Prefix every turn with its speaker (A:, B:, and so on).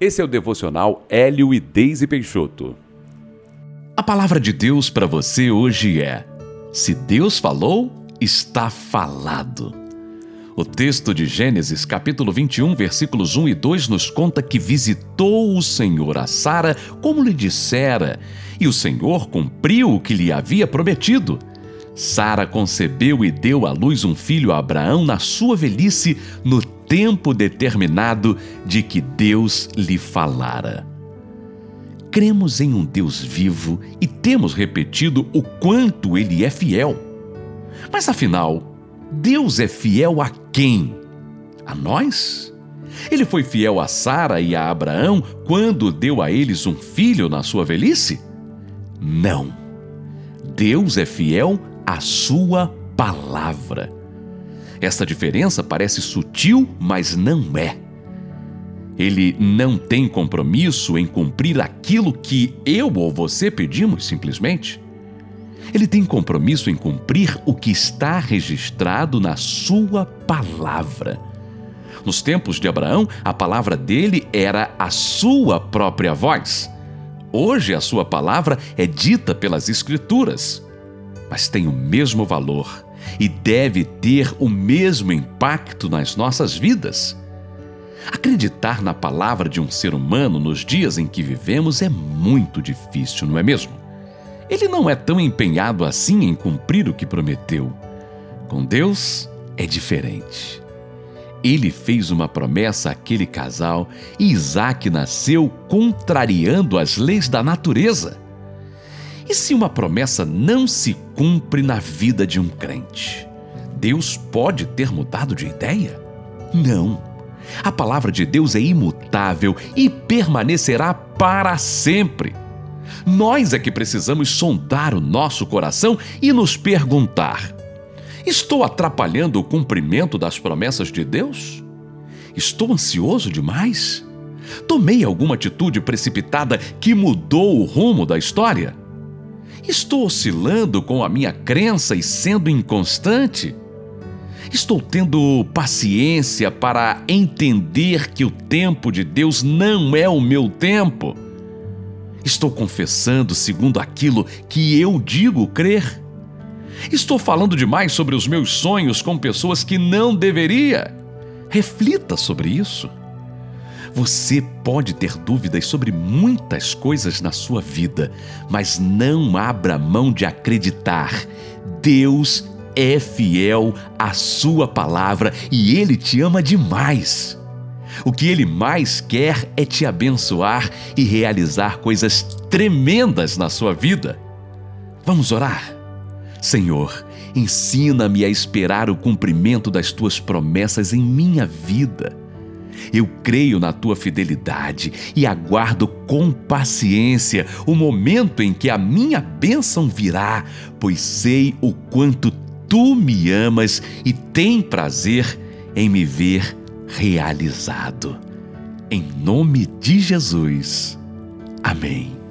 A: Esse é o devocional Hélio e Deise Peixoto.
B: A palavra de Deus para você hoje é: Se Deus falou, está falado. O texto de Gênesis, capítulo 21, versículos 1 e 2, nos conta que visitou o Senhor a Sara como lhe dissera, e o Senhor cumpriu o que lhe havia prometido. Sara concebeu e deu à luz um filho a Abraão na sua velhice, no tempo determinado de que Deus lhe falara. Cremos em um Deus vivo e temos repetido o quanto ele é fiel. Mas afinal, Deus é fiel a quem? A nós? Ele foi fiel a Sara e a Abraão quando deu a eles um filho na sua velhice? Não. Deus é fiel à sua palavra. Esta diferença parece sutil, mas não é. Ele não tem compromisso em cumprir aquilo que eu ou você pedimos, simplesmente. Ele tem compromisso em cumprir o que está registrado na Sua palavra. Nos tempos de Abraão, a palavra dele era a sua própria voz. Hoje, a sua palavra é dita pelas Escrituras, mas tem o mesmo valor e deve ter o mesmo impacto nas nossas vidas. Acreditar na palavra de um ser humano nos dias em que vivemos é muito difícil, não é mesmo? Ele não é tão empenhado assim em cumprir o que prometeu. Com Deus é diferente. Ele fez uma promessa àquele casal e Isaac nasceu contrariando as leis da natureza. E se uma promessa não se cumpre na vida de um crente? Deus pode ter mudado de ideia? Não. A palavra de Deus é imutável e permanecerá para sempre. Nós é que precisamos sondar o nosso coração e nos perguntar: estou atrapalhando o cumprimento das promessas de Deus? Estou ansioso demais? Tomei alguma atitude precipitada que mudou o rumo da história? Estou oscilando com a minha crença e sendo inconstante? Estou tendo paciência para entender que o tempo de Deus não é o meu tempo? Estou confessando segundo aquilo que eu digo crer? Estou falando demais sobre os meus sonhos com pessoas que não deveria? Reflita sobre isso. Você pode ter dúvidas sobre muitas coisas na sua vida, mas não abra mão de acreditar. Deus é fiel à sua palavra e ele te ama demais. O que ele mais quer é te abençoar e realizar coisas tremendas na sua vida. Vamos orar? Senhor, ensina-me a esperar o cumprimento das tuas promessas em minha vida eu creio na tua fidelidade e aguardo com paciência o momento em que a minha bênção virá, pois sei o quanto tu me amas e tem prazer em me ver realizado. Em nome de Jesus. Amém.